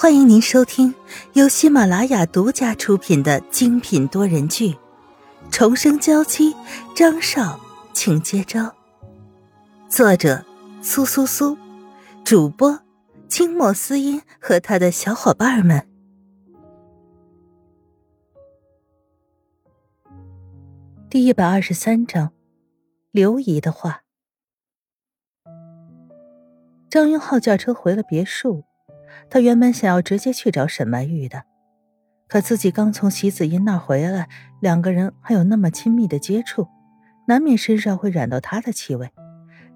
欢迎您收听由喜马拉雅独家出品的精品多人剧《重生娇妻》，张少，请接招。作者：苏苏苏，主播：清墨思音和他的小伙伴们。第一百二十三章，刘姨的话。张云浩驾车回了别墅。他原本想要直接去找沈曼玉的，可自己刚从席子音那儿回来，两个人还有那么亲密的接触，难免身上会染到她的气味，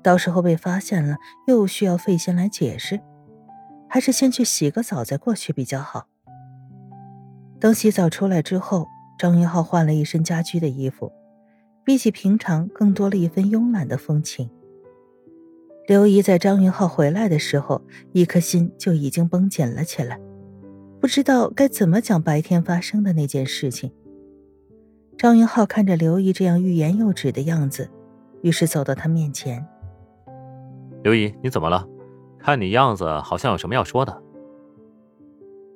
到时候被发现了又需要费心来解释，还是先去洗个澡再过去比较好。等洗澡出来之后，张云浩换了一身家居的衣服，比起平常更多了一分慵懒的风情。刘姨在张云浩回来的时候，一颗心就已经绷紧了起来，不知道该怎么讲白天发生的那件事情。张云浩看着刘姨这样欲言又止的样子，于是走到她面前：“刘姨，你怎么了？看你样子好像有什么要说的。”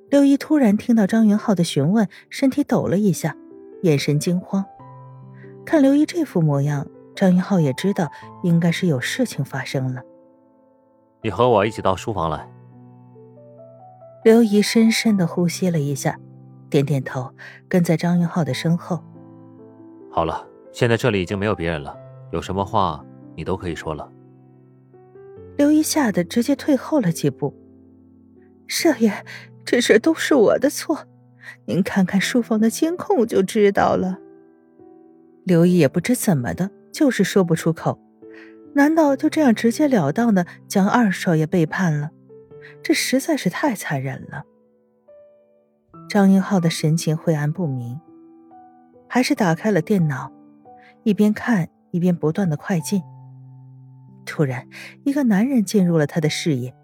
刘姨突然听到张云浩的询问，身体抖了一下，眼神惊慌。看刘姨这副模样。张云浩也知道应该是有事情发生了。你和我一起到书房来。刘姨深深的呼吸了一下，点点头，跟在张云浩的身后。好了，现在这里已经没有别人了，有什么话你都可以说了。刘姨吓得直接退后了几步。少爷，这事都是我的错，您看看书房的监控就知道了。刘姨也不知怎么的。就是说不出口，难道就这样直截了当的将二少爷背叛了？这实在是太残忍了。张英浩的神情晦暗不明，还是打开了电脑，一边看一边不断的快进。突然，一个男人进入了他的视野，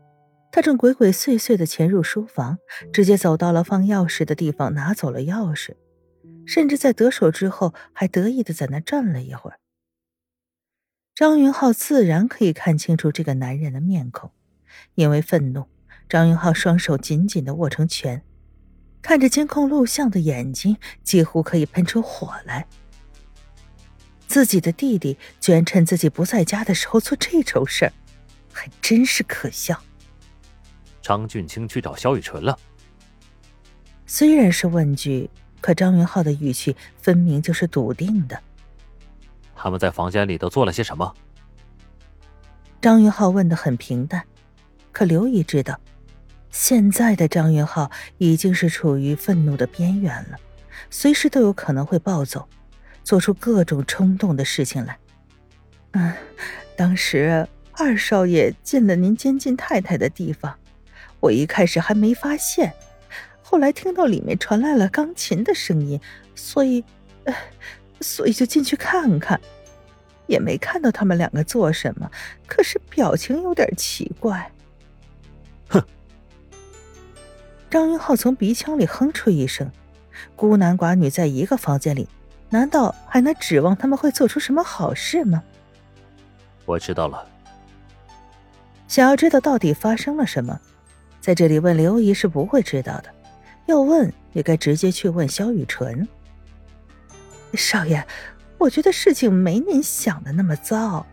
他正鬼鬼祟祟的潜入书房，直接走到了放钥匙的地方，拿走了钥匙，甚至在得手之后还得意的在那站了一会儿。张云浩自然可以看清楚这个男人的面孔，因为愤怒，张云浩双手紧紧的握成拳，看着监控录像的眼睛几乎可以喷出火来。自己的弟弟居然趁自己不在家的时候做这种事儿，还真是可笑。张俊清去找肖雨纯了。虽然是问句，可张云浩的语气分明就是笃定的。他们在房间里都做了些什么？张云浩问的很平淡，可刘姨知道，现在的张云浩已经是处于愤怒的边缘了，随时都有可能会暴走，做出各种冲动的事情来。嗯，当时二少爷进了您监禁太太的地方，我一开始还没发现，后来听到里面传来了钢琴的声音，所以，所以就进去看看。也没看到他们两个做什么，可是表情有点奇怪。哼！张云浩从鼻腔里哼出一声：“孤男寡女在一个房间里，难道还能指望他们会做出什么好事吗？”我知道了。想要知道到底发生了什么，在这里问刘姨是不会知道的。要问，也该直接去问萧雨纯。少爷。我觉得事情没您想的那么糟。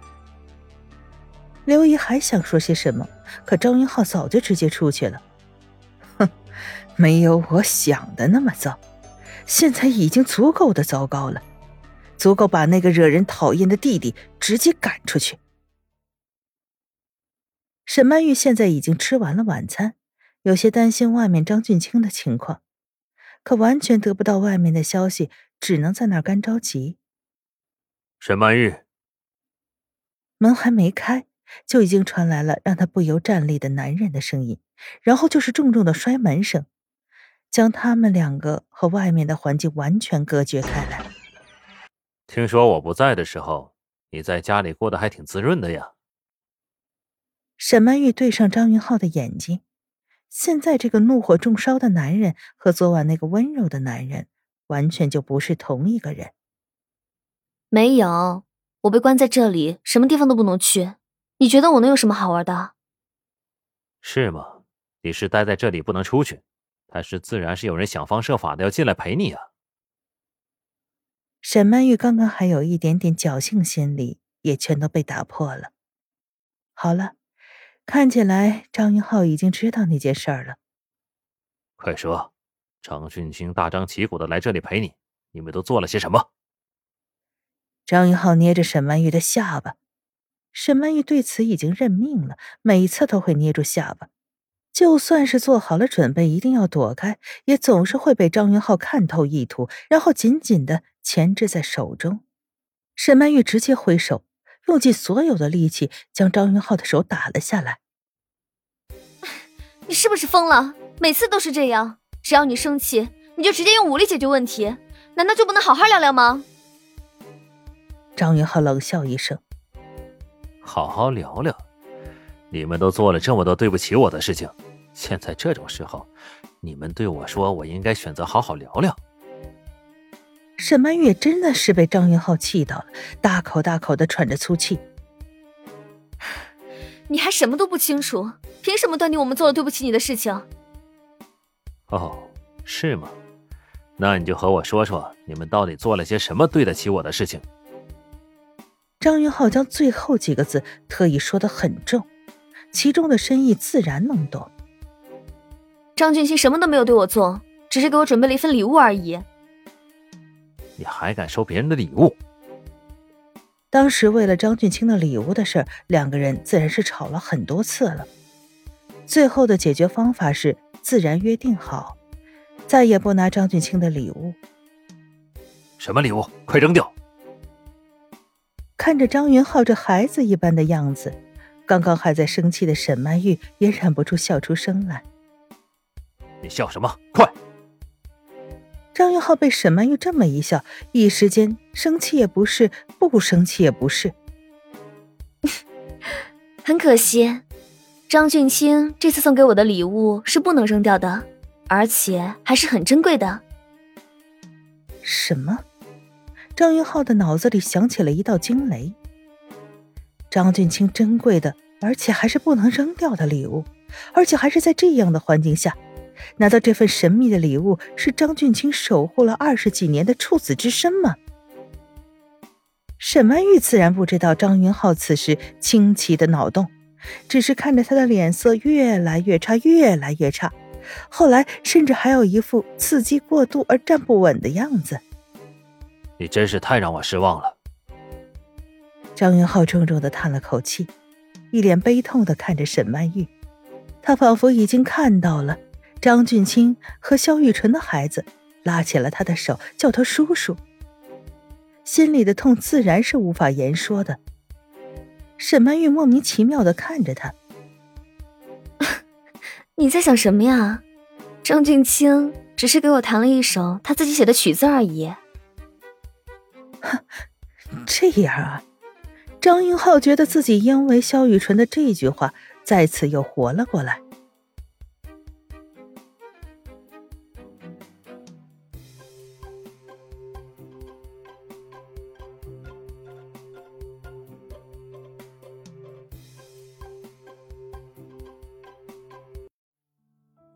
刘姨还想说些什么，可张云浩早就直接出去了。哼，没有我想的那么糟，现在已经足够的糟糕了，足够把那个惹人讨厌的弟弟直接赶出去。沈曼玉现在已经吃完了晚餐，有些担心外面张俊清的情况，可完全得不到外面的消息，只能在那儿干着急。沈曼玉，门还没开，就已经传来了让他不由站立的男人的声音，然后就是重重的摔门声，将他们两个和外面的环境完全隔绝开来。听说我不在的时候，你在家里过得还挺滋润的呀。沈曼玉对上张云浩的眼睛，现在这个怒火中烧的男人和昨晚那个温柔的男人，完全就不是同一个人。没有，我被关在这里，什么地方都不能去。你觉得我能有什么好玩的？是吗？你是待在这里不能出去，但是自然是有人想方设法的要进来陪你啊。沈曼玉刚刚还有一点点侥幸心理，也全都被打破了。好了，看起来张云浩已经知道那件事儿了。快说，张俊清大张旗鼓的来这里陪你，你们都做了些什么？张云浩捏着沈曼玉的下巴，沈曼玉对此已经认命了，每次都会捏住下巴。就算是做好了准备，一定要躲开，也总是会被张云浩看透意图，然后紧紧的钳制在手中。沈曼玉直接挥手，用尽所有的力气将张云浩的手打了下来。你是不是疯了？每次都是这样，只要你生气，你就直接用武力解决问题，难道就不能好好聊聊吗？张云浩冷笑一声：“好好聊聊。”你们都做了这么多对不起我的事情，现在这种时候，你们对我说，我应该选择好好聊聊。沈曼玉真的是被张云浩气到了，大口大口的喘着粗气。你还什么都不清楚，凭什么断定我们做了对不起你的事情？哦，是吗？那你就和我说说，你们到底做了些什么对得起我的事情？张云浩将最后几个字特意说的很重。其中的深意自然能懂。张俊清什么都没有对我做，只是给我准备了一份礼物而已。你还敢收别人的礼物？当时为了张俊清的礼物的事，两个人自然是吵了很多次了。最后的解决方法是自然约定好，再也不拿张俊清的礼物。什么礼物？快扔掉！看着张云浩这孩子一般的样子。刚刚还在生气的沈曼玉也忍不住笑出声来。你笑什么？快！张云浩被沈曼玉这么一笑，一时间生气也不是，不生气也不是。很可惜，张俊清这次送给我的礼物是不能扔掉的，而且还是很珍贵的。什么？张云浩的脑子里响起了一道惊雷。张俊清珍贵的，而且还是不能扔掉的礼物，而且还是在这样的环境下，难道这份神秘的礼物是张俊清守护了二十几年的处子之身吗？沈曼玉自然不知道张云浩此时清奇的脑洞，只是看着他的脸色越来越差，越来越差，后来甚至还有一副刺激过度而站不稳的样子。你真是太让我失望了。张云浩重重的叹了口气，一脸悲痛的看着沈曼玉，他仿佛已经看到了张俊清和肖玉纯的孩子，拉起了他的手，叫他叔叔。心里的痛自然是无法言说的。沈曼玉莫名其妙的看着他，你在想什么呀？张俊清只是给我弹了一首他自己写的曲子而已。哼，这样啊。张英浩觉得自己因为萧雨纯的这句话，再次又活了过来。